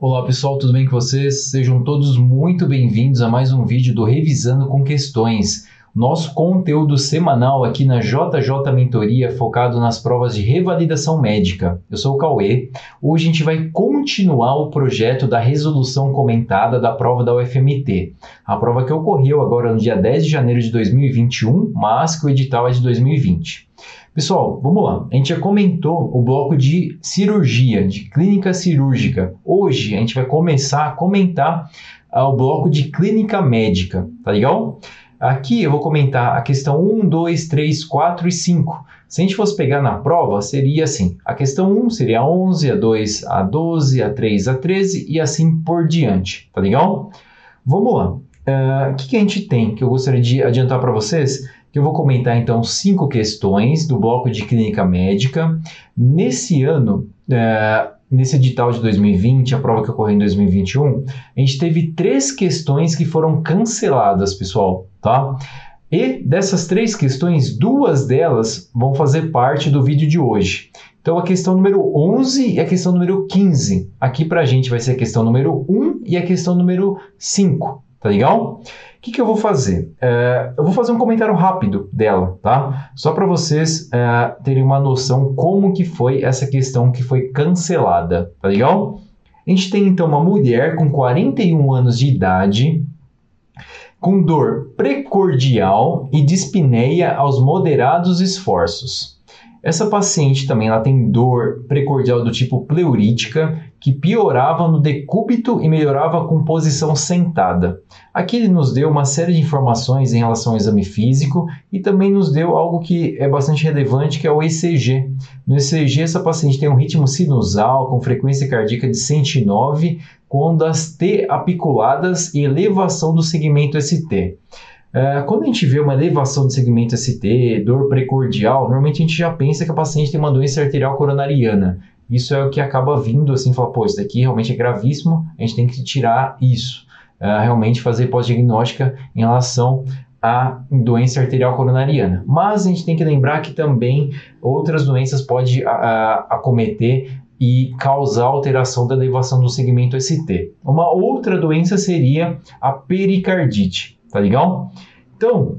Olá pessoal, tudo bem com vocês? Sejam todos muito bem-vindos a mais um vídeo do Revisando com Questões, nosso conteúdo semanal aqui na JJ Mentoria focado nas provas de revalidação médica. Eu sou o Cauê. Hoje a gente vai continuar o projeto da resolução comentada da prova da UFMT, a prova que ocorreu agora no dia 10 de janeiro de 2021, mas que o edital é de 2020. Pessoal, vamos lá. A gente já comentou o bloco de cirurgia, de clínica cirúrgica. Hoje a gente vai começar a comentar uh, o bloco de clínica médica, tá legal? Aqui eu vou comentar a questão 1, 2, 3, 4 e 5. Se a gente fosse pegar na prova, seria assim: a questão 1 seria a 11, a 2 a 12, a 3 a 13 e assim por diante, tá legal? Vamos lá. Uh, o que, que a gente tem que eu gostaria de adiantar para vocês? Que eu vou comentar então cinco questões do bloco de clínica médica. Nesse ano, é, nesse edital de 2020, a prova que ocorreu em 2021, a gente teve três questões que foram canceladas, pessoal, tá? E dessas três questões, duas delas vão fazer parte do vídeo de hoje. Então, a questão número 11 e a questão número 15. Aqui para a gente vai ser a questão número 1 e a questão número 5. Tá legal? O que, que eu vou fazer? É, eu vou fazer um comentário rápido dela, tá? Só para vocês é, terem uma noção como que foi essa questão que foi cancelada, tá legal? A gente tem então uma mulher com 41 anos de idade, com dor precordial e dispneia aos moderados esforços. Essa paciente também ela tem dor precordial do tipo pleurítica, que piorava no decúbito e melhorava com posição sentada. Aqui ele nos deu uma série de informações em relação ao exame físico e também nos deu algo que é bastante relevante, que é o ECG. No ECG, essa paciente tem um ritmo sinusal com frequência cardíaca de 109, com ondas T apiculadas e elevação do segmento ST. Uh, quando a gente vê uma elevação do segmento ST, dor precordial, normalmente a gente já pensa que a paciente tem uma doença arterial coronariana. Isso é o que acaba vindo assim, falar, pô, isso daqui realmente é gravíssimo, a gente tem que tirar isso. Uh, realmente fazer pós-diagnóstica em relação à doença arterial coronariana. Mas a gente tem que lembrar que também outras doenças podem acometer e causar alteração da elevação do segmento ST. Uma outra doença seria a pericardite. Tá legal? Então,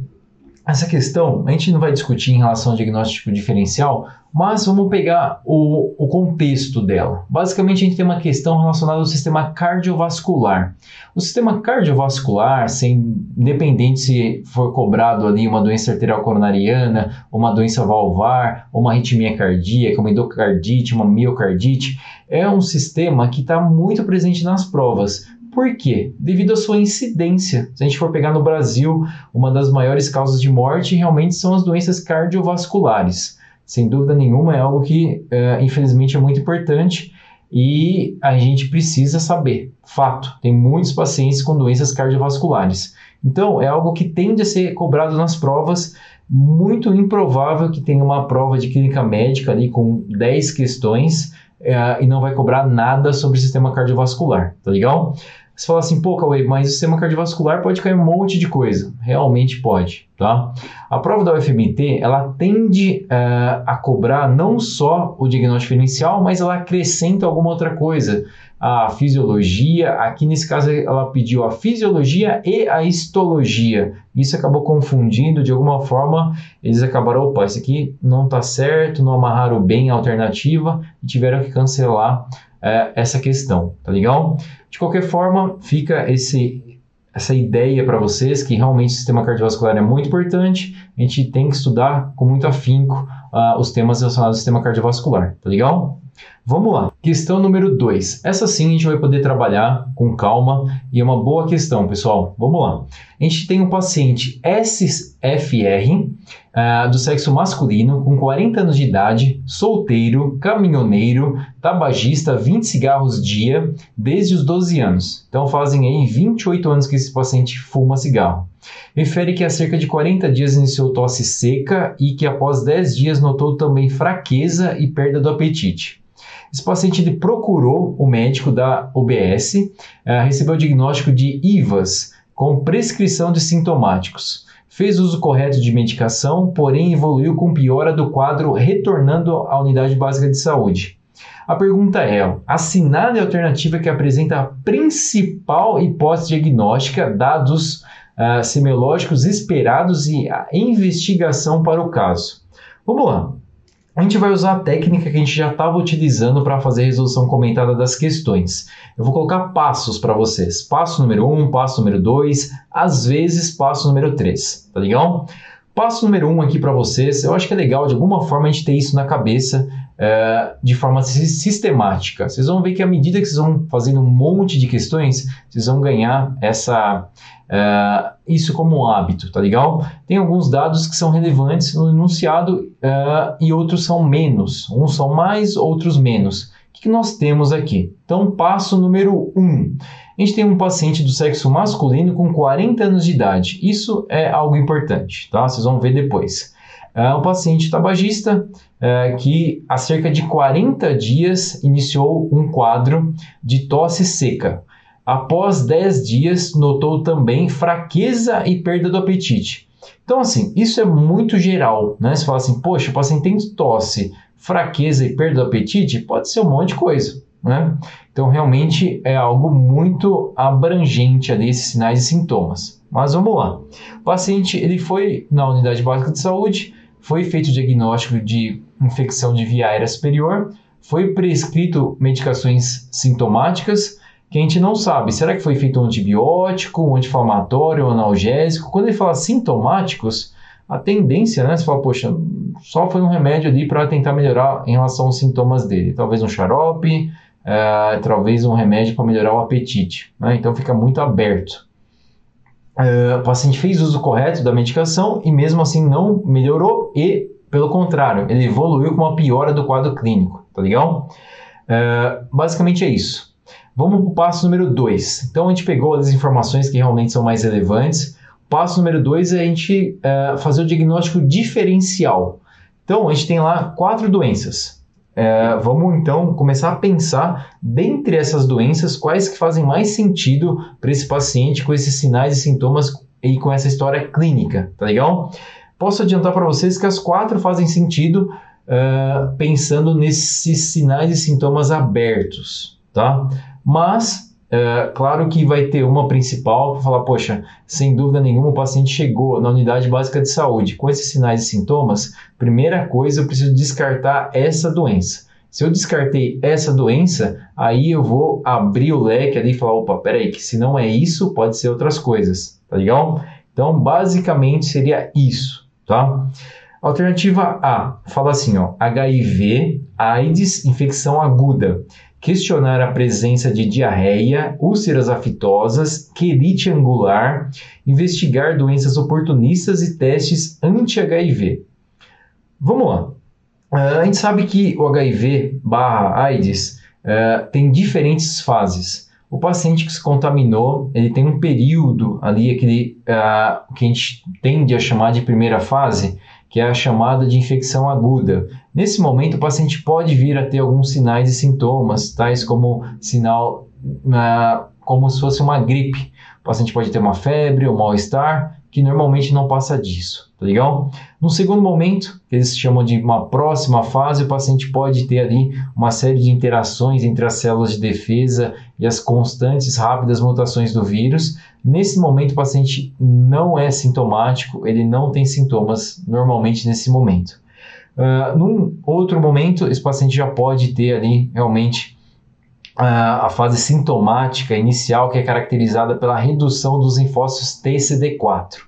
essa questão a gente não vai discutir em relação ao diagnóstico diferencial, mas vamos pegar o, o, contexto dela. Basicamente, a gente tem uma questão relacionada ao sistema cardiovascular. O sistema cardiovascular, sem, independente se for cobrado ali uma doença arterial coronariana, uma doença valvar, uma arritmia cardíaca, uma endocardite, uma miocardite, é um sistema que está muito presente nas provas. Por quê? Devido à sua incidência. Se a gente for pegar no Brasil, uma das maiores causas de morte realmente são as doenças cardiovasculares. Sem dúvida nenhuma, é algo que, uh, infelizmente, é muito importante e a gente precisa saber. Fato, tem muitos pacientes com doenças cardiovasculares. Então, é algo que tende a ser cobrado nas provas. Muito improvável que tenha uma prova de clínica médica ali com 10 questões uh, e não vai cobrar nada sobre o sistema cardiovascular, tá legal? Você fala assim, pô, Cauê, mas o sistema cardiovascular pode cair um monte de coisa. Realmente pode, tá? A prova da UFMT, ela tende uh, a cobrar não só o diagnóstico inicial, mas ela acrescenta alguma outra coisa. A fisiologia, aqui nesse caso ela pediu a fisiologia e a histologia. Isso acabou confundindo, de alguma forma, eles acabaram, opa, isso aqui não está certo, não amarraram bem a alternativa e tiveram que cancelar uh, essa questão, tá legal? De qualquer forma, fica esse, essa ideia para vocês que realmente o sistema cardiovascular é muito importante, a gente tem que estudar com muito afinco uh, os temas relacionados ao sistema cardiovascular, tá legal? Vamos lá. Questão número 2. Essa sim a gente vai poder trabalhar com calma e é uma boa questão, pessoal. Vamos lá. A gente tem um paciente SFR uh, ah, do sexo masculino com 40 anos de idade, solteiro, caminhoneiro, tabagista, 20 cigarros dia desde os 12 anos. Então fazem aí 28 anos que esse paciente fuma cigarro. Refere que há cerca de 40 dias iniciou tosse seca e que após 10 dias notou também fraqueza e perda do apetite. Esse paciente ele procurou o médico da UBS, uh, eh, recebeu o diagnóstico de IVAS com prescrição de sintomáticos. Fez uso correto de medicação, porém evoluiu com piora do quadro, retornando à unidade básica de saúde. A pergunta é: assinada é a alternativa que apresenta a principal hipótese diagnóstica, dados uh, semiológicos esperados e a investigação para o caso. Vamos lá. A gente vai usar a técnica que a gente já estava utilizando para fazer a resolução comentada das questões. Eu vou colocar passos para vocês. Passo número 1, um, passo número 2, às vezes passo número 3, tá legal? Passo número 1 um aqui para vocês, eu acho que é legal de alguma forma a gente ter isso na cabeça é, de forma sistemática. Vocês vão ver que à medida que vocês vão fazendo um monte de questões, vocês vão ganhar essa, é, isso como hábito, tá legal? Tem alguns dados que são relevantes no enunciado é, e outros são menos. Uns são mais, outros menos. O que, que nós temos aqui? Então, passo número 1. Um. A gente tem um paciente do sexo masculino com 40 anos de idade. Isso é algo importante, tá? Vocês vão ver depois. É um paciente tabagista é, que há cerca de 40 dias iniciou um quadro de tosse seca. Após 10 dias, notou também fraqueza e perda do apetite. Então, assim, isso é muito geral, né? Você fala assim, poxa, o paciente tem tosse, fraqueza e perda do apetite, pode ser um monte de coisa, né? Então, realmente é algo muito abrangente ali, esses sinais e sintomas. Mas vamos lá. O paciente, ele foi na unidade básica de saúde, foi feito o diagnóstico de infecção de via aérea superior, foi prescrito medicações sintomáticas que a gente não sabe. Será que foi feito um antibiótico, um anti-inflamatório, um analgésico? Quando ele fala sintomáticos, a tendência, né? Você fala, poxa, só foi um remédio ali para tentar melhorar em relação aos sintomas dele. Talvez um xarope, é, talvez um remédio para melhorar o apetite. Né? Então fica muito aberto. É, o paciente fez uso correto da medicação e mesmo assim não melhorou e, pelo contrário, ele evoluiu com uma piora do quadro clínico, tá legal? É, basicamente é isso. Vamos para o passo número 2. Então a gente pegou as informações que realmente são mais relevantes. O passo número 2 é a gente é, fazer o diagnóstico diferencial. Então a gente tem lá quatro doenças. É, vamos então começar a pensar dentre essas doenças quais que fazem mais sentido para esse paciente com esses sinais e sintomas e com essa história clínica, tá legal? Posso adiantar para vocês que as quatro fazem sentido uh, pensando nesses sinais e sintomas abertos, tá? Mas é, claro que vai ter uma principal para falar, poxa, sem dúvida nenhuma o paciente chegou na unidade básica de saúde com esses sinais e sintomas. Primeira coisa, eu preciso descartar essa doença. Se eu descartei essa doença, aí eu vou abrir o leque ali e falar, opa, peraí, que se não é isso, pode ser outras coisas, tá legal? Então, basicamente seria isso, tá? Alternativa A, fala assim, ó, HIV, AIDS, infecção aguda questionar a presença de diarreia, úlceras afitosas, quelite angular, investigar doenças oportunistas e testes anti-HIV. Vamos lá. Uh, a gente sabe que o HIV barra AIDS uh, tem diferentes fases. O paciente que se contaminou, ele tem um período ali, aquele uh, que a gente tende a chamar de primeira fase, que é a chamada de infecção aguda. Nesse momento, o paciente pode vir a ter alguns sinais e sintomas, tais como sinal, uh, como se fosse uma gripe. O paciente pode ter uma febre, um mal-estar, que normalmente não passa disso, tá legal? No segundo momento, que eles chamam de uma próxima fase, o paciente pode ter ali uma série de interações entre as células de defesa e as constantes rápidas mutações do vírus. Nesse momento, o paciente não é sintomático, ele não tem sintomas normalmente nesse momento. Uh, num outro momento, esse paciente já pode ter ali realmente uh, a fase sintomática inicial, que é caracterizada pela redução dos linfócitos TCD4.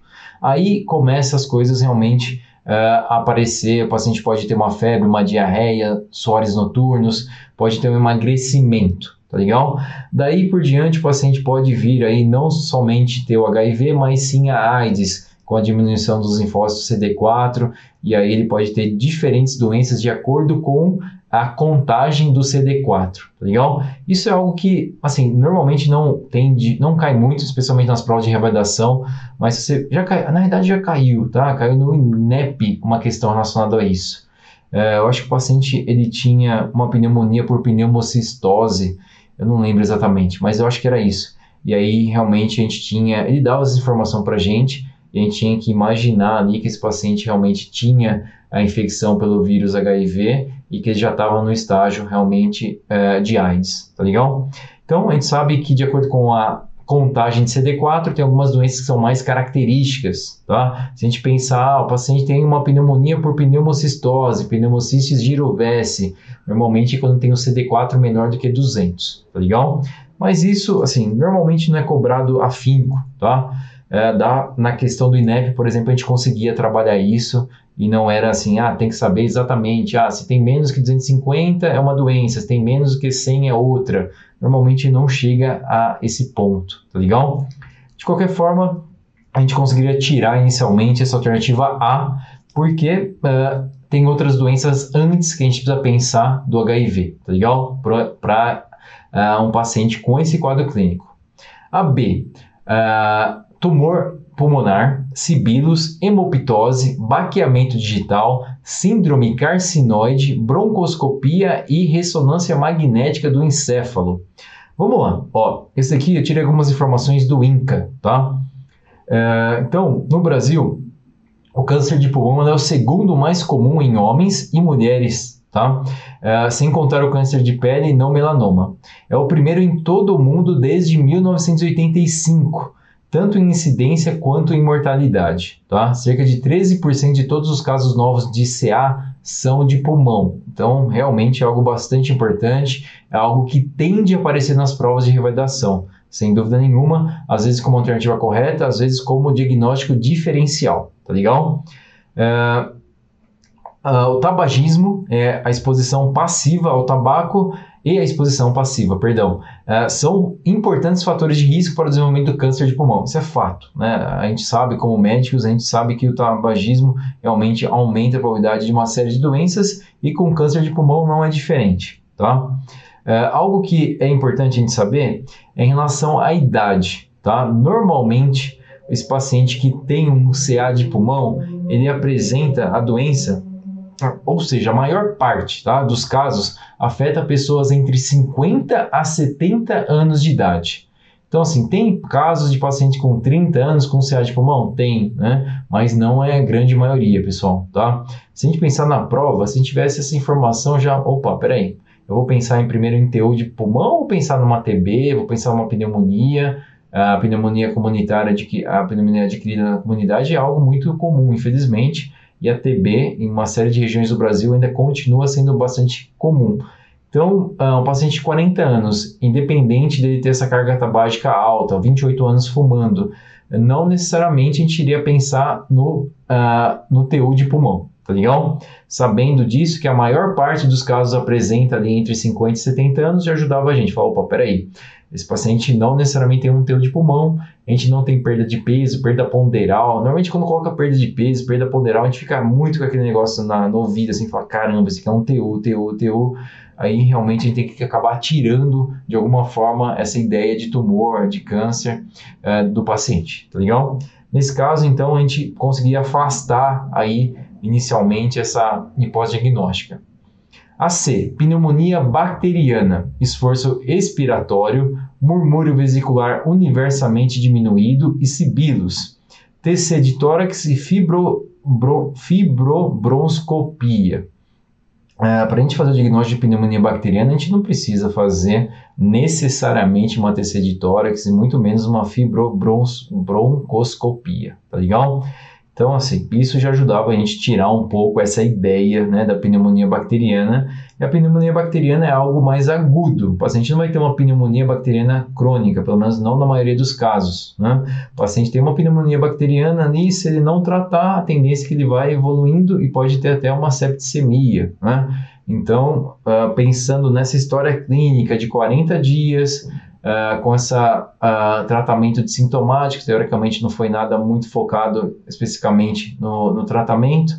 Aí começam as coisas realmente uh, a aparecer, o paciente pode ter uma febre, uma diarreia, suores noturnos, pode ter um emagrecimento tá legal? Daí por diante o paciente pode vir aí não somente ter o HIV, mas sim a AIDS, com a diminuição dos linfócitos CD4, e aí ele pode ter diferentes doenças de acordo com a contagem do CD4, tá legal? Isso é algo que, assim, normalmente não tende, não cai muito, especialmente nas provas de revalidação, mas você já cai, na verdade já caiu, tá? Caiu no INEP uma questão relacionada a isso. É, eu acho que o paciente ele tinha uma pneumonia por pneumocistose, eu não lembro exatamente, mas eu acho que era isso. E aí realmente a gente tinha, ele dava essa informação para a gente e a gente tinha que imaginar ali que esse paciente realmente tinha a infecção pelo vírus HIV e que ele já estava no estágio realmente é, de AIDS, tá legal? Então a gente sabe que de acordo com a contagem de CD4 tem algumas doenças que são mais características, tá? Se a gente pensar, o paciente tem uma pneumonia por pneumocistose, pneumocistis girovese, normalmente quando tem o CD4 menor do que 200, tá legal? Mas isso, assim, normalmente não é cobrado afinco, tá? É, dá, na questão do INEP, por exemplo, a gente conseguia trabalhar isso e não era assim, ah, tem que saber exatamente, ah, se tem menos que 250 é uma doença, se tem menos que 100 é outra. Normalmente não chega a esse ponto, tá legal? De qualquer forma, a gente conseguiria tirar inicialmente essa alternativa A, porque uh, tem outras doenças antes que a gente precisa pensar do HIV, tá legal? Para uh, um paciente com esse quadro clínico. A B, uh, tumor pulmonar, sibilos, hemoptose, baqueamento digital, síndrome carcinoide, broncoscopia e ressonância magnética do encéfalo. Vamos lá, ó, esse aqui eu tirei algumas informações do INCA, tá? É, então, no Brasil, o câncer de pulmão é o segundo mais comum em homens e mulheres, tá? É, sem contar o câncer de pele não melanoma. É o primeiro em todo o mundo desde 1985 tanto em incidência quanto em mortalidade. Tá? Cerca de 13% de todos os casos novos de CA são de pulmão. Então, realmente é algo bastante importante, é algo que tende a aparecer nas provas de revalidação, sem dúvida nenhuma, às vezes como alternativa correta, às vezes como diagnóstico diferencial, tá legal? Uh, uh, o tabagismo é a exposição passiva ao tabaco e a exposição passiva, perdão, uh, são importantes fatores de risco para o desenvolvimento do câncer de pulmão. Isso é fato. Né? A gente sabe, como médicos, a gente sabe que o tabagismo realmente aumenta a probabilidade de uma série de doenças e com câncer de pulmão não é diferente. Tá? Uh, algo que é importante a gente saber é em relação à idade. Tá? Normalmente, esse paciente que tem um CA de pulmão, ele apresenta a doença ou seja, a maior parte tá, dos casos afeta pessoas entre 50 a 70 anos de idade. Então, assim, tem casos de paciente com 30 anos com CA de pulmão? Tem, né? Mas não é a grande maioria, pessoal, tá? Se a gente pensar na prova, se a gente tivesse essa informação já, opa, peraí, eu vou pensar em primeiro em TU de pulmão ou pensar numa TB, vou pensar numa pneumonia, a pneumonia comunitária, a pneumonia adquirida na comunidade é algo muito comum, infelizmente, e a TB em uma série de regiões do Brasil ainda continua sendo bastante comum. Então, uh, um paciente de 40 anos, independente dele ter essa carga tabágica alta, 28 anos fumando, não necessariamente a gente iria pensar no, uh, no TU de pulmão, tá legal? Sabendo disso, que a maior parte dos casos apresenta ali entre 50 e 70 anos, já ajudava a gente. Falar, opa, peraí, esse paciente não necessariamente tem um TU de pulmão, a gente não tem perda de peso, perda ponderal. Normalmente, quando coloca perda de peso, perda ponderal, a gente fica muito com aquele negócio na, no ouvido, assim, fala: caramba, esse aqui é um TU, TU, TU. Aí realmente a gente tem que acabar tirando de alguma forma essa ideia de tumor, de câncer uh, do paciente, tá legal? Nesse caso, então, a gente conseguia afastar aí inicialmente essa hipótese diagnóstica. A C, pneumonia bacteriana, esforço expiratório, murmúrio vesicular universalmente diminuído e sibilos. TC de tórax e fibro, bro, fibrobronscopia. É, Para a gente fazer o diagnóstico de pneumonia bacteriana, a gente não precisa fazer necessariamente uma TC de tórax e muito menos uma fibrobroncoscopia, tá legal? Então, assim, isso já ajudava a gente tirar um pouco essa ideia né, da pneumonia bacteriana. E a pneumonia bacteriana é algo mais agudo. O paciente não vai ter uma pneumonia bacteriana crônica, pelo menos não na maioria dos casos. Né? O paciente tem uma pneumonia bacteriana ali, se ele não tratar, a tendência é que ele vai evoluindo e pode ter até uma septicemia. Né? Então, uh, pensando nessa história clínica de 40 dias, uh, com esse uh, tratamento de sintomáticos, teoricamente não foi nada muito focado especificamente no, no tratamento.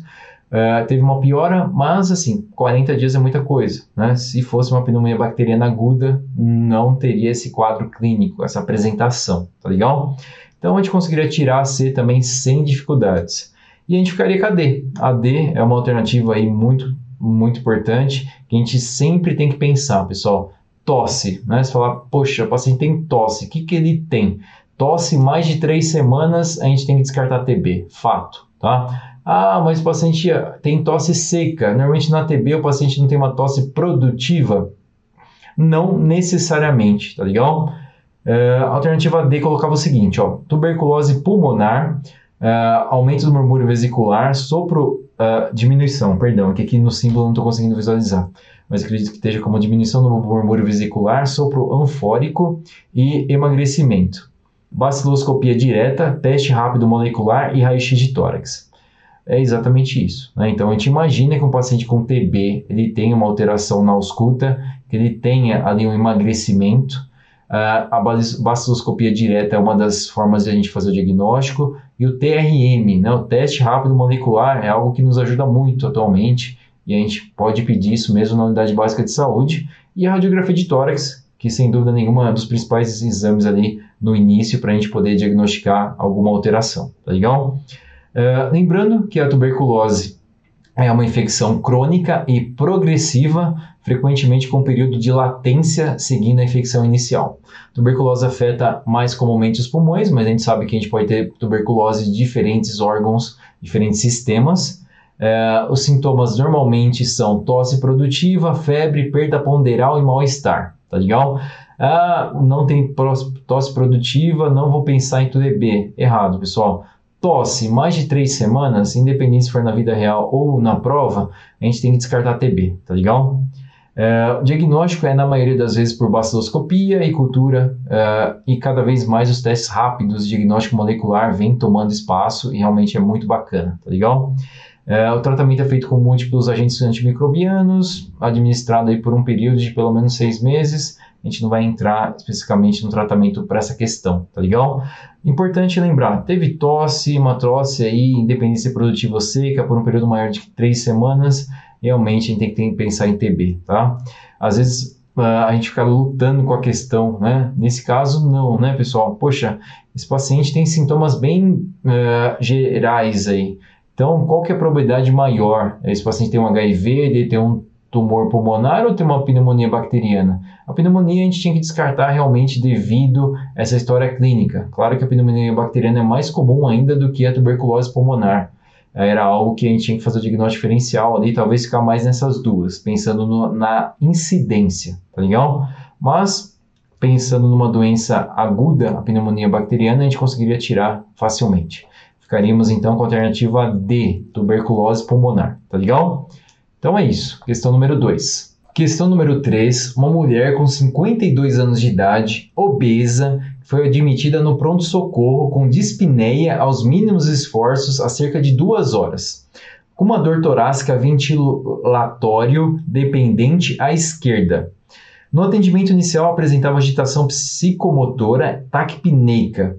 Uh, teve uma piora, mas assim, 40 dias é muita coisa. Né? Se fosse uma pneumonia bacteriana aguda, não teria esse quadro clínico, essa apresentação, tá legal? Então a gente conseguiria tirar a C também sem dificuldades. E a gente ficaria com a D. A D é uma alternativa aí muito, muito importante, que a gente sempre tem que pensar, pessoal tosse, né? Você fala, poxa, o paciente tem tosse, o que, que ele tem? Tosse mais de três semanas, a gente tem que descartar TB, fato, tá? Ah, mas o paciente tem tosse seca. Normalmente na TB o paciente não tem uma tosse produtiva. Não necessariamente, tá legal? Uh, alternativa D colocava o seguinte, ó, tuberculose pulmonar, uh, aumento do murmúrio vesicular, sopro, diminuição, perdão, aqui, aqui no símbolo não estou conseguindo visualizar, mas acredito que esteja como diminuição do murmúrio vesicular, sopro anfórico e emagrecimento. Baciloscopia direta, teste rápido molecular e raio-x de tórax. É exatamente isso. Né? Então a gente imagina que um paciente com TB ele tem uma alteração na ausculta, que ele tenha ali um emagrecimento, a baciloscopia direta é uma das formas de a gente fazer o diagnóstico. E o TRM, né, o teste rápido molecular, é algo que nos ajuda muito atualmente. E a gente pode pedir isso mesmo na unidade básica de saúde. E a radiografia de tórax, que sem dúvida nenhuma é um dos principais exames ali no início para a gente poder diagnosticar alguma alteração, tá legal? Uh, lembrando que a tuberculose é uma infecção crônica e progressiva, frequentemente com um período de latência seguindo a infecção inicial. Tuberculose afeta mais comumente os pulmões, mas a gente sabe que a gente pode ter tuberculose de diferentes órgãos, diferentes sistemas. É, os sintomas normalmente são tosse produtiva, febre, perda ponderal e mal-estar, tá legal? Ah, não tem tosse produtiva, não vou pensar em TB. Errado, pessoal tosse mais de três semanas, independente se for na vida real ou na prova, a gente tem que descartar TB, tá legal? É, o diagnóstico é, na maioria das vezes, por baciloscopia e cultura, é, e cada vez mais os testes rápidos de diagnóstico molecular vêm tomando espaço e realmente é muito bacana, tá legal? É, o tratamento é feito com múltiplos agentes antimicrobianos, administrado aí por um período de pelo menos seis meses. A gente não vai entrar especificamente no tratamento para essa questão, tá legal? Importante lembrar, teve tosse, uma tosse aí, independência produtiva seca por um período maior de três semanas, realmente a gente tem que pensar em TB, tá? Às vezes uh, a gente fica lutando com a questão, né? Nesse caso, não, né, pessoal? Poxa, esse paciente tem sintomas bem uh, gerais aí. Então, qual que é a probabilidade maior? Esse paciente tem um HIV, ele tem um tumor pulmonar ou tem uma pneumonia bacteriana? A pneumonia a gente tinha que descartar realmente devido a essa história clínica. Claro que a pneumonia bacteriana é mais comum ainda do que a tuberculose pulmonar. Era algo que a gente tinha que fazer o diagnóstico diferencial ali, talvez ficar mais nessas duas, pensando no, na incidência, tá legal? Mas, pensando numa doença aguda, a pneumonia bacteriana, a gente conseguiria tirar facilmente. Ficaríamos então com a alternativa D, tuberculose pulmonar, tá legal? Então é isso. Questão número 2. Questão número 3. Uma mulher com 52 anos de idade, obesa, foi admitida no pronto-socorro com dispneia aos mínimos esforços há cerca de duas horas. Com uma dor torácica ventilatório dependente à esquerda. No atendimento inicial apresentava agitação psicomotora taquipneica,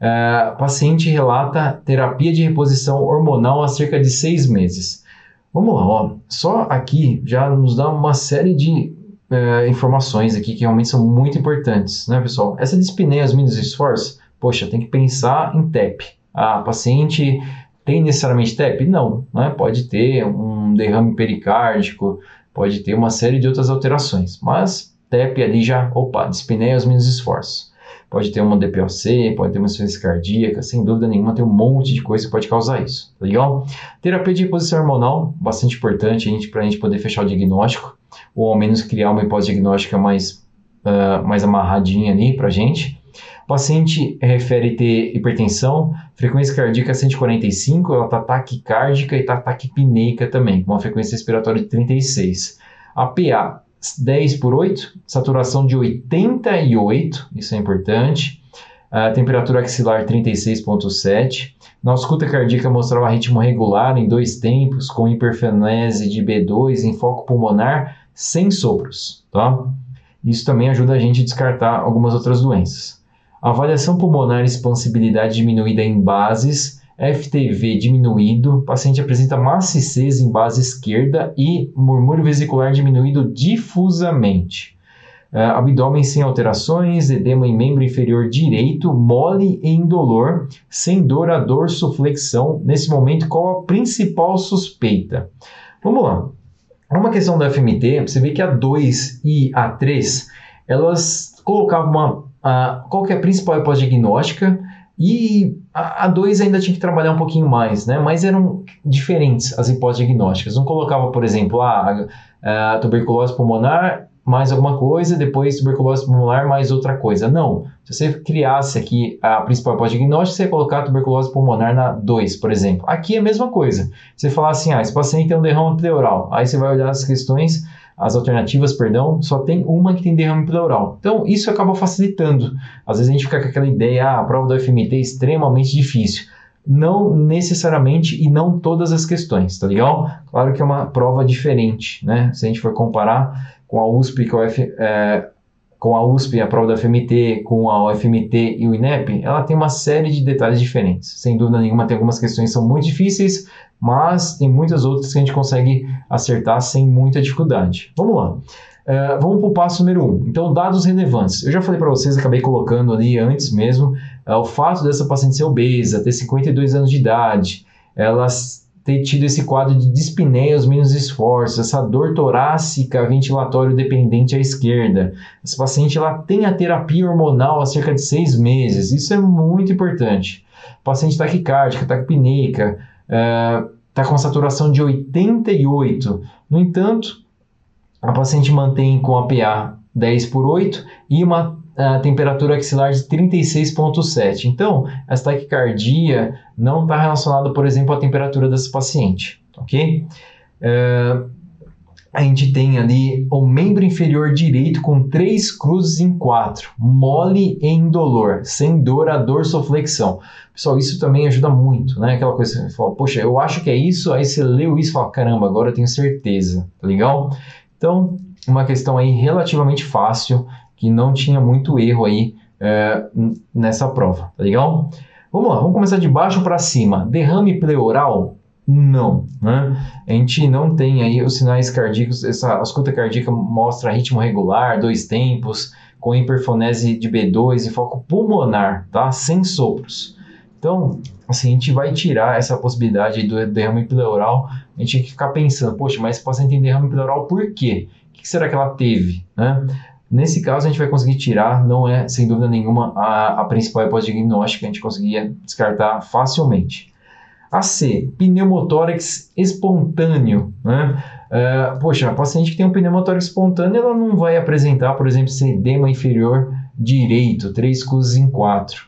Uh, paciente relata terapia de reposição hormonal há cerca de seis meses. Vamos lá, ó. só aqui já nos dá uma série de uh, informações aqui que realmente são muito importantes, né, pessoal? Essa dispneia mínimos esforços, poxa, tem que pensar em TEP. A paciente tem necessariamente TEP? Não, né? pode ter um derrame pericárdico, pode ter uma série de outras alterações, mas TEP ali já, opa, dispneia mínimos esforços pode ter uma DPOC, pode ter uma insuficiência cardíaca, sem dúvida nenhuma, tem um monte de coisa que pode causar isso, tá legal? Terapia de reposição hormonal, bastante importante para a gente poder fechar o diagnóstico, ou ao menos criar uma hipótese diagnóstica mais, uh, mais amarradinha ali para a gente. O paciente refere ter hipertensão, frequência cardíaca 145, ela está taquicárdica e está taquipneica também, com uma frequência respiratória de 36. A PA 10 por 8, saturação de 88, isso é importante. A temperatura axilar 36,7. Na ausculta cardíaca mostrava ritmo regular em dois tempos, com hiperfenese de B2 em foco pulmonar, sem sopros. Tá? Isso também ajuda a gente a descartar algumas outras doenças. Avaliação pulmonar expansibilidade diminuída em bases FTV diminuído, paciente apresenta maciez em base esquerda e murmúrio vesicular diminuído difusamente. Uh, abdômen sem alterações, edema em membro inferior direito, mole e indolor, sem dor a dorsoflexão. Nesse momento, qual a principal suspeita? Vamos lá. Uma questão da FMT, você vê que a 2 e a 3, elas colocavam uma, uh, qual que é a principal hipótese diagnóstica E a 2 ainda tinha que trabalhar um pouquinho mais, né? Mas eram diferentes as hipóteses diagnósticas. Não colocava, por exemplo, a, a tuberculose pulmonar mais alguma coisa, depois tuberculose pulmonar mais outra coisa. Não. Se você criasse aqui a principal hipótese diagnóstica, você ia colocar tuberculose pulmonar na 2, por exemplo. Aqui é a mesma coisa. Você falar assim, ah, esse paciente tem um derrame pleural. Aí você vai olhar as questões as alternativas, perdão, só tem uma que tem derrame pleural. Então, isso acaba facilitando. Às vezes a gente fica com aquela ideia, ah, a prova do FMT é extremamente difícil. Não necessariamente e não todas as questões, tá legal? Claro que é uma prova diferente, né? Se a gente for comparar com a USP, com a, F, é, com a USP, a prova da FMT, com a UFMT e o INEP, ela tem uma série de detalhes diferentes. Sem dúvida nenhuma, tem algumas questões que são muito difíceis, mas tem muitas outras que a gente consegue acertar sem muita dificuldade. Vamos lá. Uh, vamos para o passo número 1. Um. Então, dados relevantes. Eu já falei para vocês, acabei colocando ali antes mesmo, o fato dessa paciente ser obesa, ter 52 anos de idade, ela ter tido esse quadro de dispneia aos mínimos esforços, essa dor torácica ventilatório dependente à esquerda. Essa paciente ela tem a terapia hormonal há cerca de seis meses. Isso é muito importante. Paciente taquicárdica, taquipneica, está com saturação de 88. No entanto, a paciente mantém com a PA 10 por 8 e uma temperatura axilar de 36,7. Então, essa taquicardia não está relacionada, por exemplo, à temperatura dessa paciente, ok? Uh, a gente tem ali o membro inferior direito com três cruzes em quatro, mole e indolor, sem dor a dorsoflexão. Pessoal, isso também ajuda muito, né? Aquela coisa que você fala, poxa, eu acho que é isso, aí você leu isso e fala, caramba, agora eu tenho certeza, tá legal? Então, uma questão aí relativamente fácil, que não tinha muito erro aí é, nessa prova, tá legal? Vamos lá, vamos começar de baixo para cima. Derrame pleural, não, né? A gente não tem aí os sinais cardíacos, essa escuta cardíaca mostra ritmo regular, dois tempos, com hiperfonese de B2 e foco pulmonar, tá? Sem sopros. Então, assim, a gente vai tirar essa possibilidade do derrame pleural, a gente tem que ficar pensando, poxa, mas esse paciente tem derrame pleural por quê? O que será que ela teve, né? Nesse caso, a gente vai conseguir tirar, não é, sem dúvida nenhuma, a, a principal hipótese diagnóstica, a gente conseguia descartar facilmente. A C, pneumotórax espontâneo. Né? Uh, poxa, a paciente que tem um pneumotórax espontâneo, ela não vai apresentar, por exemplo, edema inferior direito, 3 cruzes em 4.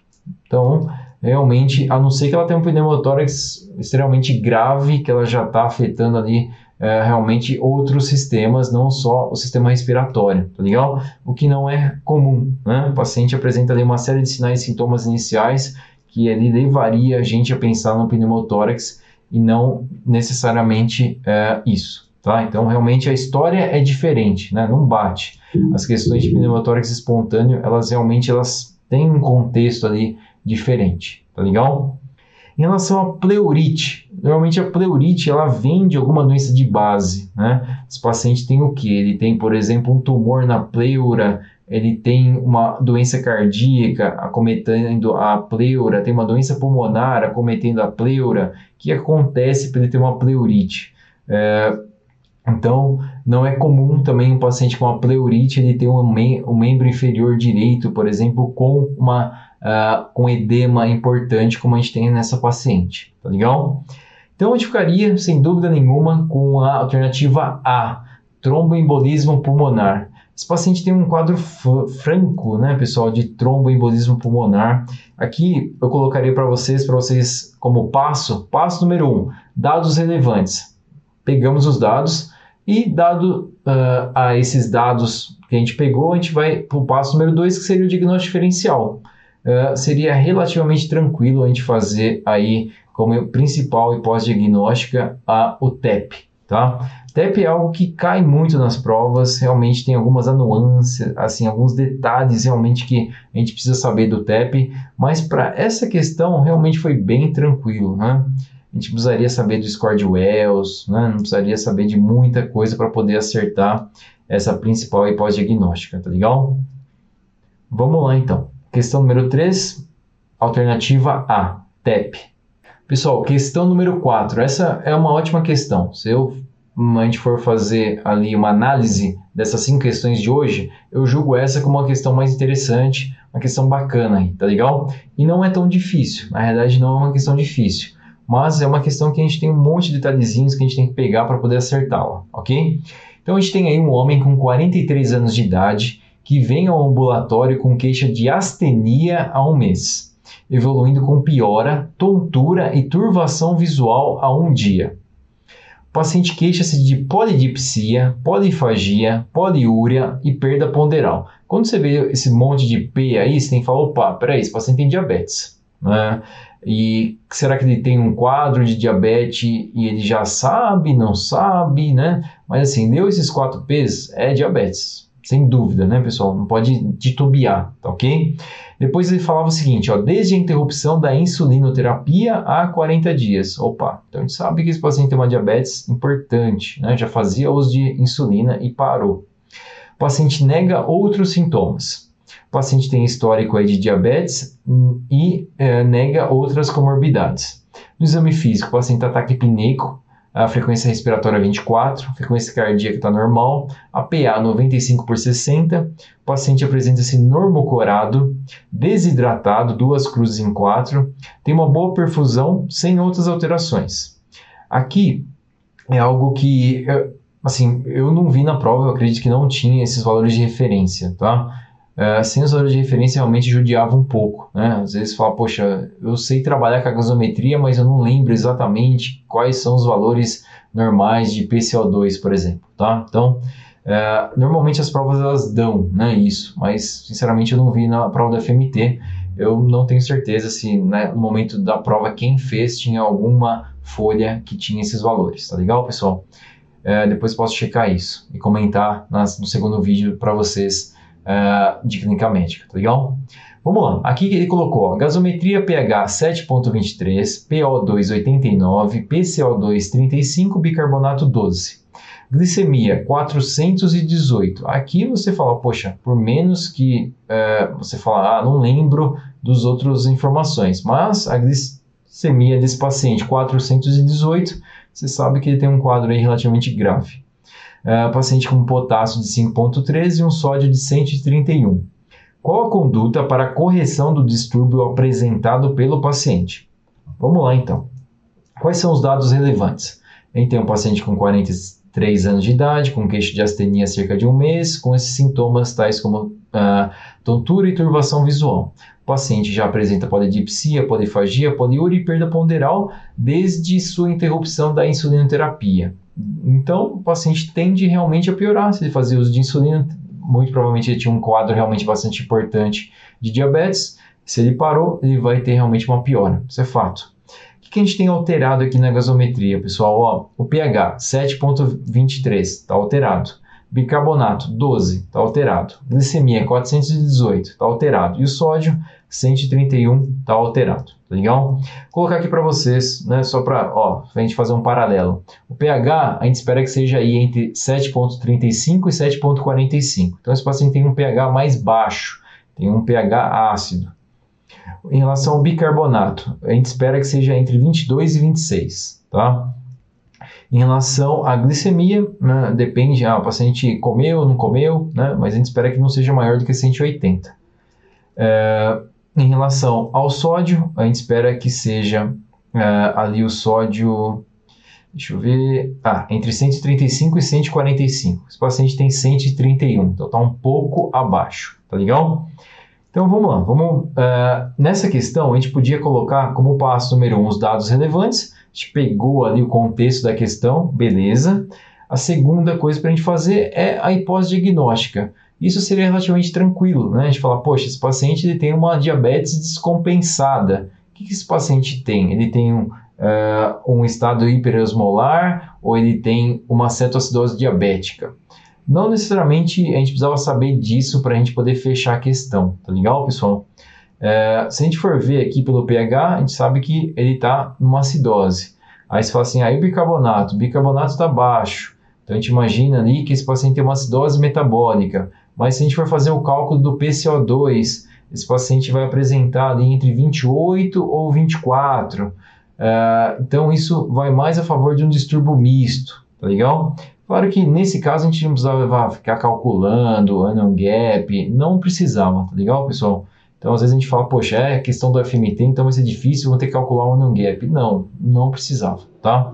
Então, realmente, a não ser que ela tenha um pneumotórax extremamente grave, que ela já está afetando ali uh, realmente outros sistemas, não só o sistema respiratório, tá legal? O que não é comum, né? O paciente apresenta ali uma série de sinais e sintomas iniciais que ele levaria a gente a pensar no pneumotórax e não necessariamente é, isso. Tá? Então, realmente a história é diferente, né? não bate. As questões de pneumotórax espontâneo, elas realmente elas têm um contexto ali diferente, tá legal? Em relação à pleurite, normalmente a pleurite ela vem de alguma doença de base, né? Esse paciente tem o que? Ele tem, por exemplo, um tumor na pleura, ele tem uma doença cardíaca acometendo a pleura, tem uma doença pulmonar acometendo a pleura, que acontece para ele ter uma pleurite? É, então, não é comum também um paciente com uma pleurite ele ter um, mem um membro inferior direito, por exemplo, com uma uh, com edema importante, como a gente tem nessa paciente, tá legal? Então, gente ficaria, sem dúvida nenhuma, com a alternativa A, tromboembolismo pulmonar. Esse paciente tem um quadro franco, né, pessoal, de tromboembolismo pulmonar. Aqui eu colocaria para vocês, para vocês como passo, passo número um, dados relevantes. Pegamos os dados e dado uh, a esses dados que a gente pegou, a gente vai para o passo número dois, que seria o diagnóstico diferencial. Uh, seria relativamente tranquilo a gente fazer aí como principal hipótese diagnóstica a o TEP, tá? TEP é algo que cai muito nas provas, realmente tem algumas nuances, assim, alguns detalhes realmente que a gente precisa saber do TEP, mas para essa questão realmente foi bem tranquilo, né? A gente precisaria saber do score de Wells, né? não precisaria saber de muita coisa para poder acertar essa principal hipótese diagnóstica, tá legal? Vamos lá então. Questão número 3, alternativa A, TEP. Pessoal, questão número 4. Essa é uma ótima questão. Se eu a gente for fazer ali uma análise dessas cinco questões de hoje, eu julgo essa como uma questão mais interessante, uma questão bacana tá legal? E não é tão difícil, na realidade não é uma questão difícil, mas é uma questão que a gente tem um monte de detalhezinhos que a gente tem que pegar para poder acertá-la, ok? Então a gente tem aí um homem com 43 anos de idade que vem ao ambulatório com queixa de astenia há um mês, evoluindo com piora, tontura e turvação visual a um dia. O paciente queixa-se de polidipsia, polifagia, poliúria e perda ponderal. Quando você vê esse monte de P aí, você tem que falar, opa, peraí, esse paciente tem diabetes. Né? E será que ele tem um quadro de diabetes e ele já sabe, não sabe, né? Mas assim, deu esses quatro P's, é diabetes, sem dúvida, né, pessoal? Não pode titubear, tá ok? Depois ele falava o seguinte, ó, desde a interrupção da insulinoterapia há 40 dias. Opa, então a gente sabe que esse paciente tem uma diabetes importante, né? Já fazia uso de insulina e parou. O paciente nega outros sintomas. O paciente tem histórico aí de diabetes e é, nega outras comorbidades. No exame físico, o paciente está taquipneico, a frequência respiratória 24, a frequência cardíaca está normal, a PA 95 por 60, o paciente apresenta-se normocorado, desidratado, duas cruzes em quatro, tem uma boa perfusão sem outras alterações. Aqui é algo que, assim, eu não vi na prova, eu acredito que não tinha esses valores de referência, tá? Sem os valores de referência realmente judiava um pouco, né? Às vezes fala, poxa, eu sei trabalhar com a gasometria, mas eu não lembro exatamente quais são os valores normais de PCO2, por exemplo, tá? Então, uh, normalmente as provas elas dão, né, isso, mas sinceramente eu não vi na prova da FMT, eu não tenho certeza se né, no momento da prova quem fez tinha alguma folha que tinha esses valores, tá legal, pessoal? Uh, depois posso checar isso e comentar nas, no segundo vídeo para vocês uh, de clínica médica, tá legal? Vamos lá, aqui ele colocou ó, gasometria pH 7.23, PO2 89, PCO2 35, bicarbonato 12. Glicemia 418. Aqui você fala, poxa, por menos que uh, você fala, ah, não lembro dos outros informações, mas a glicemia desse paciente 418, você sabe que ele tem um quadro aí relativamente grave uh, paciente com potássio de 5,13 e um sódio de 131. Qual a conduta para a correção do distúrbio apresentado pelo paciente? Vamos lá então. Quais são os dados relevantes? Tem um paciente com 43 anos de idade, com queixo de astenia há cerca de um mês, com esses sintomas tais como uh, tontura e turbação visual. O paciente já apresenta polidipsia, polifagia, poliúria e perda ponderal desde sua interrupção da insulinoterapia. Então, o paciente tende realmente a piorar se ele fazer uso de insulina. Muito provavelmente ele tinha um quadro realmente bastante importante de diabetes. Se ele parou, ele vai ter realmente uma piora. Isso é fato. O que a gente tem alterado aqui na gasometria, pessoal? Ó, o pH 7,23 está alterado. Bicarbonato 12 está alterado. Glicemia 418 está alterado. E o sódio 131 está alterado, tá legal? Vou colocar aqui para vocês, né, só para a gente fazer um paralelo. O pH a gente espera que seja aí entre 7.35 e 7.45. Então esse paciente tem um pH mais baixo, tem um pH ácido. Em relação ao bicarbonato, a gente espera que seja entre 22 e 26, tá? Em relação à glicemia, né, depende, ah, o paciente comeu ou não comeu, né, mas a gente espera que não seja maior do que 180. É, em relação ao sódio, a gente espera que seja uh, ali o sódio, deixa eu ver, ah, entre 135 e 145. Esse paciente tem 131, então está um pouco abaixo, tá legal? Então vamos lá, vamos, uh, nessa questão a gente podia colocar como passo número 1 um, os dados relevantes, a gente pegou ali o contexto da questão, beleza. A segunda coisa para a gente fazer é a hipótese diagnóstica isso seria relativamente tranquilo, né? A gente fala, poxa, esse paciente ele tem uma diabetes descompensada. O que, que esse paciente tem? Ele tem um, uh, um estado hiperosmolar ou ele tem uma cetoacidose diabética? Não necessariamente a gente precisava saber disso para a gente poder fechar a questão, tá legal, pessoal? Uh, se a gente for ver aqui pelo pH, a gente sabe que ele está numa acidose. Aí você fala assim, aí o bicarbonato, o bicarbonato está baixo. Então a gente imagina ali que esse paciente tem uma acidose metabólica. Mas se a gente for fazer o cálculo do PCO2, esse paciente vai apresentar ali entre 28 ou 24. Uh, eh, então isso vai mais a favor de um distúrbio misto, tá legal? Claro que nesse caso a gente não precisava ficar calculando ano gap, não precisava, tá legal, pessoal? Então, às vezes a gente fala, poxa, é questão do FMT, então vai ser difícil, vou ter que calcular o non gap. Não, não precisava, tá?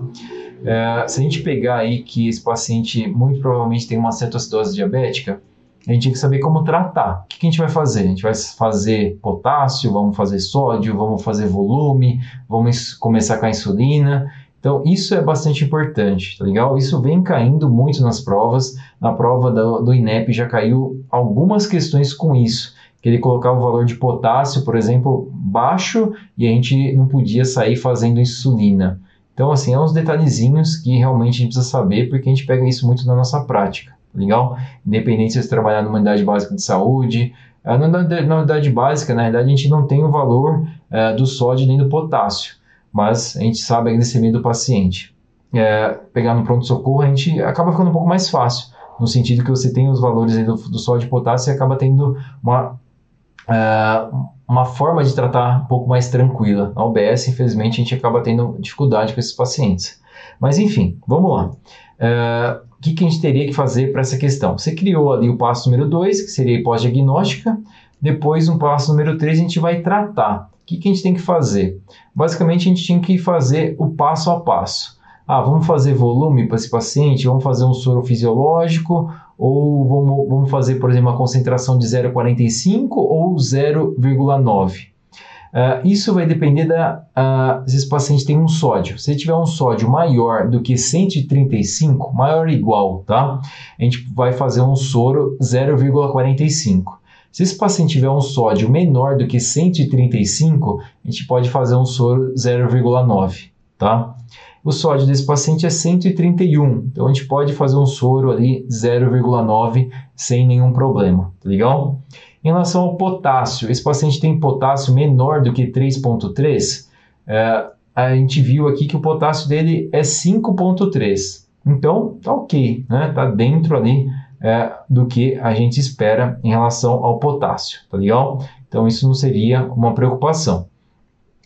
É, se a gente pegar aí que esse paciente muito provavelmente tem uma cetoacidose diabética, a gente tem que saber como tratar. O que, a gente vai fazer? A gente vai fazer potássio, vamos fazer sódio, vamos fazer volume, vamos começar com a insulina. Então, isso é bastante importante, tá legal? Isso vem caindo muito nas provas. Na prova do, do INEP já caiu algumas questões com isso que ele colocava o valor de potássio, por exemplo, baixo e a gente não podia sair fazendo insulina. Então, assim, é uns detalhezinhos que realmente a gente precisa saber porque a gente pega isso muito na nossa prática, legal? Independente se você trabalhar numa unidade básica de saúde, eh, na unidade básica, na realidade, a gente não tem o valor uh, do sódio nem do potássio, mas a gente sabe a glicemia do paciente. É, pegar no pronto-socorro, a gente acaba ficando um pouco mais fácil, no sentido que você tem os valores do, do sódio e potássio e acaba tendo uma uh, uma forma de tratar um pouco mais tranquila. Na UBS, infelizmente, a gente acaba tendo dificuldade com esses pacientes. Mas enfim, vamos lá. O que, que, a gente teria que fazer para essa questão? Você criou ali o passo número 2, que seria a pós-diagnóstica. Depois, no passo número 3, a gente vai tratar. O que, que a gente tem que fazer? Basicamente, a gente tinha que fazer o passo a passo. Ah, vamos fazer volume para esse paciente, vamos fazer um soro fisiológico, ou vamos, vamos fazer, por exemplo, uma concentração de 0,45 ou 0,9. Uh, isso vai depender da uh, se esse paciente tem um sódio. Se ele tiver um sódio maior do que 135, maior ou igual, tá? A gente vai fazer um soro 0,45. Se esse paciente tiver um sódio menor do que 135, a gente pode fazer um soro 0,9, tá? O sódio desse paciente é 131, então a gente pode fazer um soro ali 0,9 sem nenhum problema, tá legal? Em relação ao potássio, esse paciente tem potássio menor do que 3,3, é, a gente viu aqui que o potássio dele é 5,3. Então, tá ok, né? Tá dentro ali é, do que a gente espera em relação ao potássio, tá legal? Então, isso não seria uma preocupação.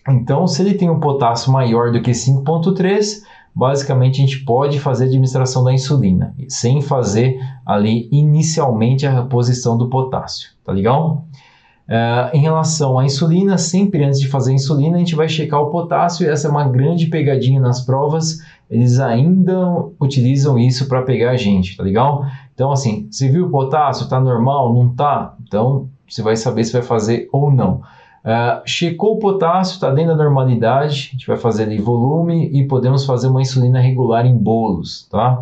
Então, se ele tem um potássio maior do que 5,3, basicamente a gente pode fazer a administração da insulina, sem fazer ali inicialmente a reposição do potássio, tá legal? Uh, em relação à insulina, sempre antes de fazer a insulina, a gente vai checar o potássio, e essa é uma grande pegadinha nas provas, eles ainda utilizam isso para pegar a gente, tá legal? Então, assim, você viu o potássio, tá normal, não tá? Então, você vai saber se vai fazer ou não. Uh, checou o potássio, está dentro da normalidade, a gente vai fazer ali volume e podemos fazer uma insulina regular em bolos, tá?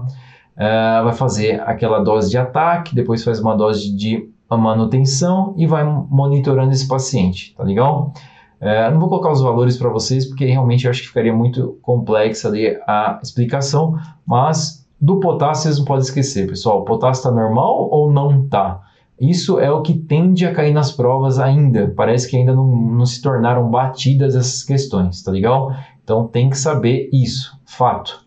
Uh, vai fazer aquela dose de ataque, depois faz uma dose de manutenção e vai monitorando esse paciente, tá legal? Uh, não vou colocar os valores para vocês porque realmente eu acho que ficaria muito complexa ali a explicação, mas do potássio vocês não podem esquecer, pessoal. O potássio está normal ou não está? Isso é o que tende a cair nas provas ainda. Parece que ainda não, não se tornaram batidas essas questões, tá legal? Então tem que saber isso, fato.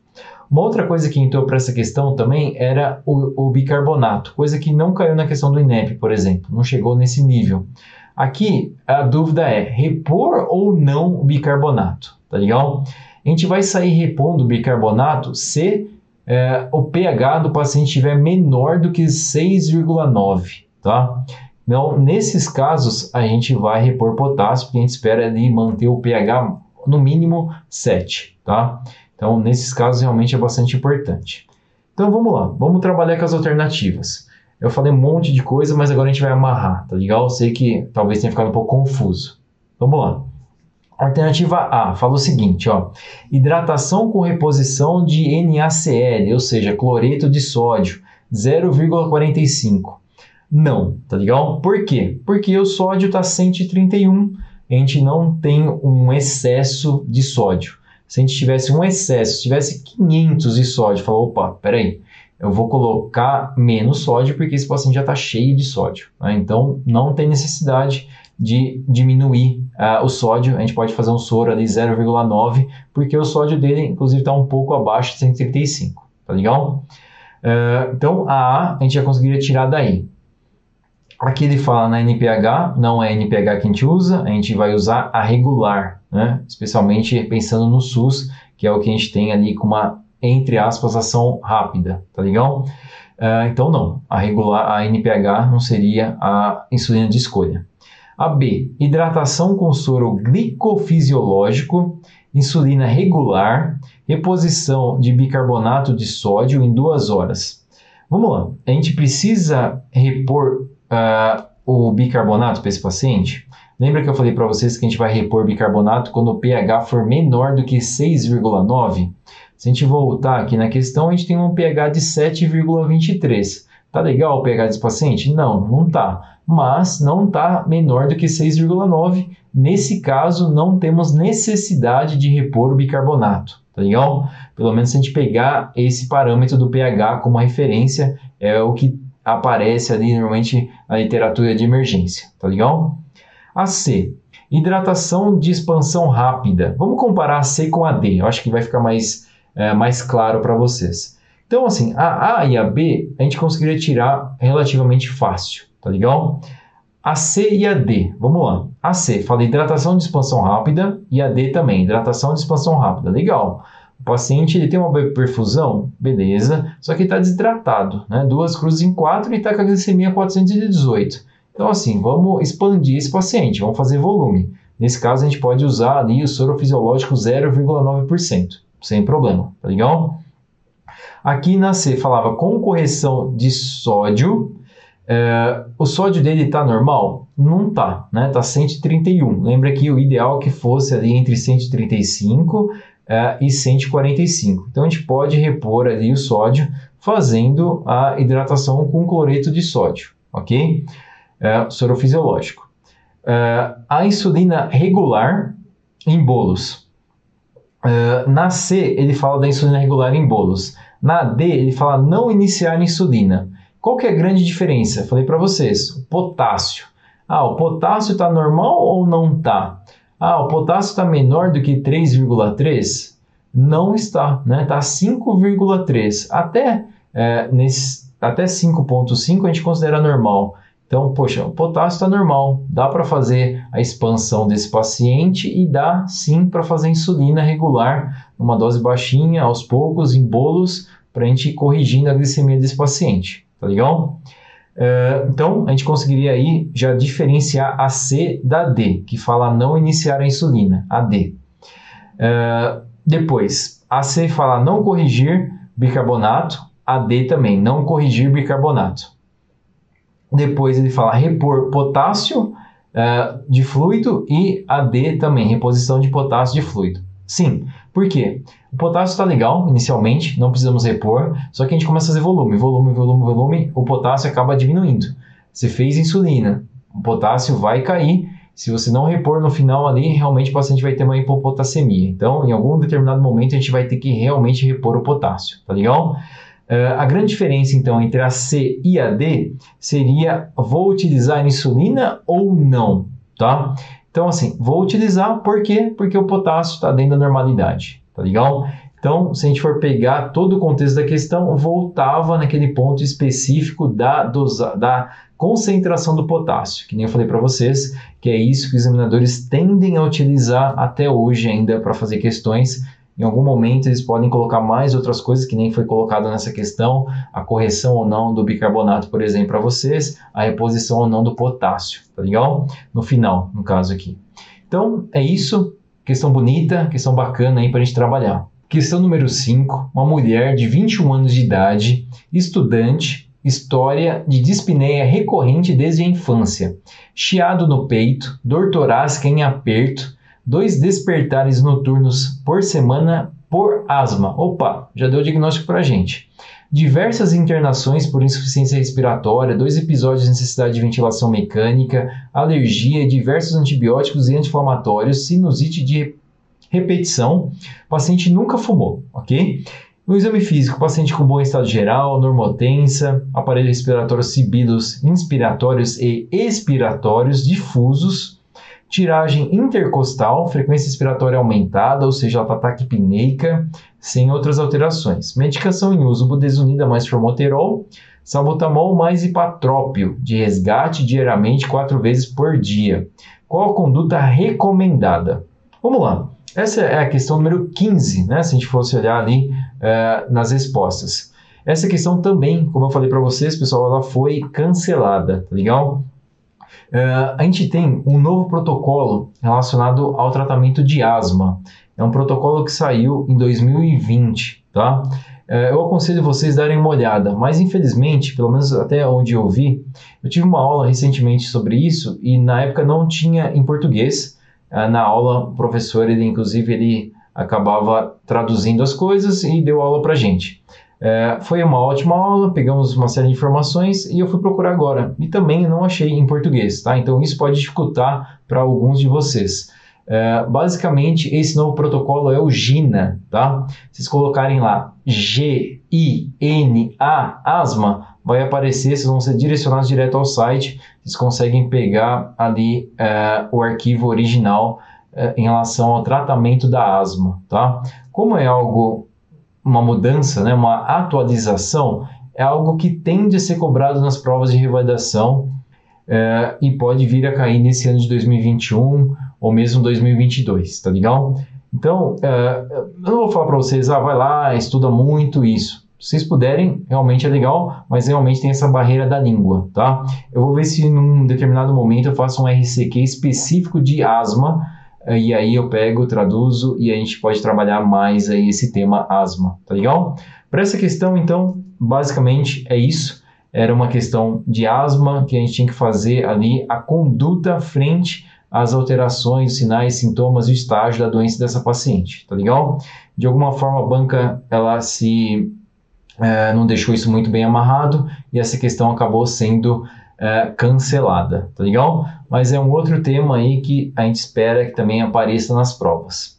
Uma outra coisa que entrou para essa questão também era o, o, bicarbonato, coisa que não caiu na questão do INEP, por exemplo, não chegou nesse nível. Aqui a dúvida é repor ou não o bicarbonato, tá legal? A gente vai sair repondo o bicarbonato se é, o pH do paciente estiver menor do que 6,9 tá? Então, nesses casos, a gente vai repor potássio, porque a gente espera ali manter o pH no mínimo 7, tá? Então, nesses casos, realmente é bastante importante. Então, vamos lá, vamos trabalhar com as alternativas. Eu falei um monte de coisa, mas agora a gente vai amarrar, tá legal? Eu sei que talvez tenha ficado um pouco confuso. Vamos lá. Alternativa A fala o seguinte, ó, hidratação com reposição de NaCl, ou seja, cloreto de sódio, 0,45. Não, tá legal? Por quê? Porque o sódio está 131, a gente não tem um excesso de sódio. Se a gente tivesse um excesso, tivesse 500 de sódio, falou, opa, peraí, eu vou colocar menos sódio porque esse paciente já está cheio de sódio. Né? Então, não tem necessidade de diminuir uh, o sódio. A gente pode fazer um soro ali 0,9, porque o sódio dele, inclusive, está um pouco abaixo de 135, tá legal? Uh, então, a A a gente já conseguiria tirar daí. Aqui ele fala na NPH, não é NPH que a gente usa, a gente vai usar a regular, né? especialmente pensando no SUS, que é o que a gente tem ali com uma, entre aspas, ação rápida, tá legal? Uh, então não, a regular, a NPH não seria a insulina de escolha. A B, hidratação com soro glicofisiológico, insulina regular, reposição de bicarbonato de sódio em duas horas. Vamos lá, a gente precisa repor uh, o bicarbonato para esse paciente? Lembra que eu falei para vocês que a gente vai repor bicarbonato quando o pH for menor do que 6,9? Se a gente voltar aqui na questão, a gente tem um pH de 7,23. Tá legal o pH desse paciente? Não, não tá. Mas não tá menor do que 6,9. Nesse caso, não temos necessidade de repor o bicarbonato. Tá legal? Pelo menos se a gente pegar esse parâmetro do pH como referência, é o que aparece ali normalmente na literatura de emergência. Tá legal? A C. Hidratação de expansão rápida. Vamos comparar a C com a D. Eu acho que vai ficar mais, é, mais claro para vocês. Então, assim, a A e a B a gente conseguiria tirar relativamente fácil, tá legal? A C e a D, vamos lá. A C fala hidratação de expansão rápida e a D também, hidratação de expansão rápida. Legal. O paciente ele tem uma perfusão, beleza, só que está desidratado, né? Duas cruzes em quatro e está com a glicemia 418. Então, assim, vamos expandir esse paciente, vamos fazer volume. Nesse caso, a gente pode usar ali o soro fisiológico 0,9%, sem problema, tá legal? Aqui na C falava com correção de sódio. É, o sódio dele está normal? Não está, né? Está 131. Lembra que o ideal é que fosse ali entre 135 é, e 145. Então a gente pode repor ali o sódio fazendo a hidratação com cloreto de sódio, ok? é, soro fisiológico. É, a insulina regular em bolos. É, na C, ele fala da insulina regular em bolos. Na D, ele fala não iniciar insulina. Qual que é a grande diferença? Falei para vocês, o potássio. Ah, o potássio está normal ou não está? Ah, o potássio está menor do que 3,3? Não está, né? Está 5,3. Até, é, até 5,5 a gente considera normal. Então, poxa, o potássio está normal, dá para fazer a expansão desse paciente e dá sim para fazer insulina regular, numa dose baixinha, aos poucos, em bolos, para a gente ir corrigindo a glicemia desse paciente, tá legal? Uh, então, a gente conseguiria aí já diferenciar a C da D, que fala não iniciar a insulina, a D. Uh, depois, a C fala não corrigir bicarbonato, a D também, não corrigir bicarbonato. Depois ele fala repor potássio uh, de fluido e AD também, reposição de potássio de fluido. Sim, por quê? O potássio está legal inicialmente, não precisamos repor, só que a gente começa a fazer volume, volume, volume, volume, o potássio acaba diminuindo. Você fez insulina, o potássio vai cair. Se você não repor no final ali, realmente o paciente vai ter uma hipopotassemia. Então, em algum determinado momento, a gente vai ter que realmente repor o potássio, tá legal? Uh, a grande diferença, então, entre a C e a D seria: vou utilizar insulina ou não, tá? Então, assim, vou utilizar por quê? Porque o potássio está dentro da normalidade, tá legal? Então, se a gente for pegar todo o contexto da questão, voltava naquele ponto específico da, dosa, da concentração do potássio, que nem eu falei para vocês, que é isso que os examinadores tendem a utilizar até hoje ainda para fazer questões em algum momento eles podem colocar mais outras coisas que nem foi colocado nessa questão, a correção ou não do bicarbonato, por exemplo, para vocês, a reposição ou não do potássio, tá legal? No final, no caso aqui. Então, é isso. Questão bonita, questão bacana aí para a gente trabalhar. Questão número 5. Uma mulher de 21 anos de idade, estudante, história de dispneia recorrente desde a infância, chiado no peito, dor torácica em aperto, dois despertares noturnos por semana por asma. Opa, já deu o diagnóstico para a gente. Diversas internações por insuficiência respiratória, dois episódios de necessidade de ventilação mecânica, alergia, diversos antibióticos e anti-inflamatórios, sinusite de repetição. O paciente nunca fumou, ok? No exame físico, paciente com bom estado geral, normotensa, aparelho respiratório sibilos inspiratórios e expiratórios difusos, tiragem intercostal, frequência respiratória aumentada, ou seja, ela está sem outras alterações. Medicação em uso, budesonida mais formoterol, salbutamol mais hipatrópio, de resgate diariamente quatro vezes por dia. Qual a conduta recomendada? Vamos lá. Essa é a questão número 15, né? Se a gente fosse olhar ali uh, nas respostas. Essa questão também, como eu falei para vocês, pessoal, ela foi cancelada, tá legal? Uh, a gente tem um novo protocolo relacionado ao tratamento de asma. É um protocolo que saiu em 2020, tá? É, eu aconselho vocês darem uma olhada, mas infelizmente, pelo menos até onde eu vi, eu tive uma aula recentemente sobre isso e na época não tinha em português. É, na aula, o professor, ele inclusive, ele acabava traduzindo as coisas e deu aula pra gente. É, foi uma ótima aula, pegamos uma série de informações e eu fui procurar agora. E também não achei em português, tá? Então isso pode dificultar para alguns de vocês. É, basicamente, esse novo protocolo é o GINA, tá? Vocês colocarem lá G-I-N-A, asma, vai aparecer, vocês vão ser direcionados direto ao site, vocês conseguem pegar ali é, o arquivo original é, em relação ao tratamento da asma, tá? Como é algo, uma mudança, né, uma atualização, é algo que tende a ser cobrado nas provas de revalidação é, e pode vir a cair nesse ano de 2021 ou mesmo 2022, tá legal? Então, é, eu não vou falar para vocês, ah, vai lá, estuda muito isso. Se vocês puderem, realmente é legal, mas realmente tem essa barreira da língua, tá? Eu vou ver se num determinado momento eu faço um RCQ específico de asma, e aí eu pego, traduzo e a gente pode trabalhar mais aí esse tema asma, tá legal? Para essa questão, então, basicamente é isso. Era uma questão de asma que a gente tinha que fazer ali a conduta frente as alterações, sinais, sintomas e estágio da doença dessa paciente, tá legal? De alguma forma a banca ela se é, não deixou isso muito bem amarrado e essa questão acabou sendo é, cancelada, tá legal? Mas é um outro tema aí que a gente espera que também apareça nas provas.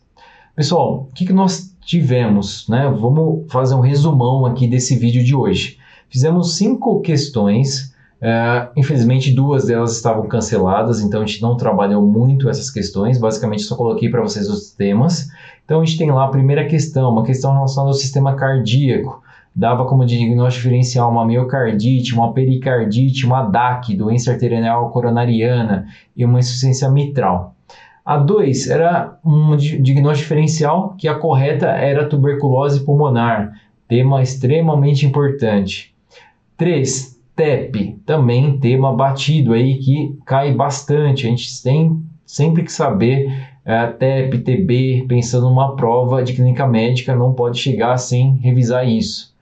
Pessoal, o que, que nós tivemos, né? Vamos fazer um resumão aqui desse vídeo de hoje. Fizemos cinco questões é, infelizmente, duas delas estavam canceladas, então a gente não trabalhou muito essas questões. Basicamente, só coloquei para vocês os temas. Então, a gente tem lá a primeira questão, uma questão relacionada ao sistema cardíaco. Dava como diagnóstico diferencial uma miocardite, uma pericardite, uma DAC, doença arterial coronariana e uma insuficiência mitral. A 2 era um diagnóstico diferencial que a correta era tuberculose pulmonar, tema extremamente importante. 3 TEP, também tema batido aí que cai bastante. A gente tem sempre que saber uh, TEP, TB, pensando numa prova de clínica médica, não pode chegar sem revisar isso.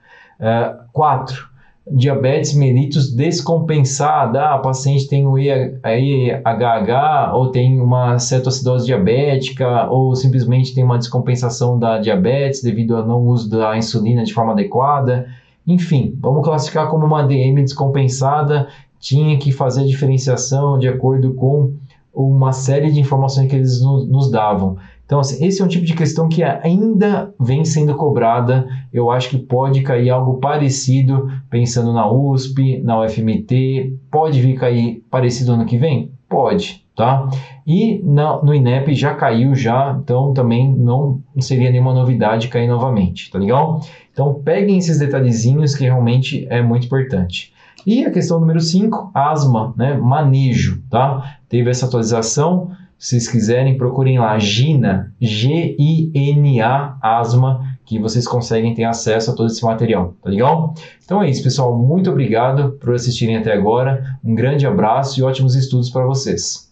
4. Uh, diabetes mellitus descompensada. Ah, a paciente tem o IHH ou tem uma cetoacidose diabética ou simplesmente tem uma descompensação da diabetes devido ao não uso da insulina de forma adequada. Enfim, vamos classificar como uma DM descompensada, tinha que fazer a diferenciação de acordo com uma série de informações que eles nos davam. Então, assim, esse é um tipo de questão que ainda vem sendo cobrada. Eu acho que pode cair algo parecido, pensando na USP, na UFMT. Pode vir cair parecido ano que vem? Pode, tá? E na, no INEP já caiu já, então também não seria nenhuma novidade cair novamente, tá legal? Então peguem esses detalhezinhos que realmente é muito importante. E a questão número 5, asma, né? Manejo, tá? Teve essa atualização. Se vocês quiserem, procurem lá GINA, G-I-N-A, asma, que vocês conseguem ter acesso a todo esse material, tá legal? Então é isso, pessoal. Muito obrigado por assistirem até agora. Um grande abraço e ótimos estudos para vocês.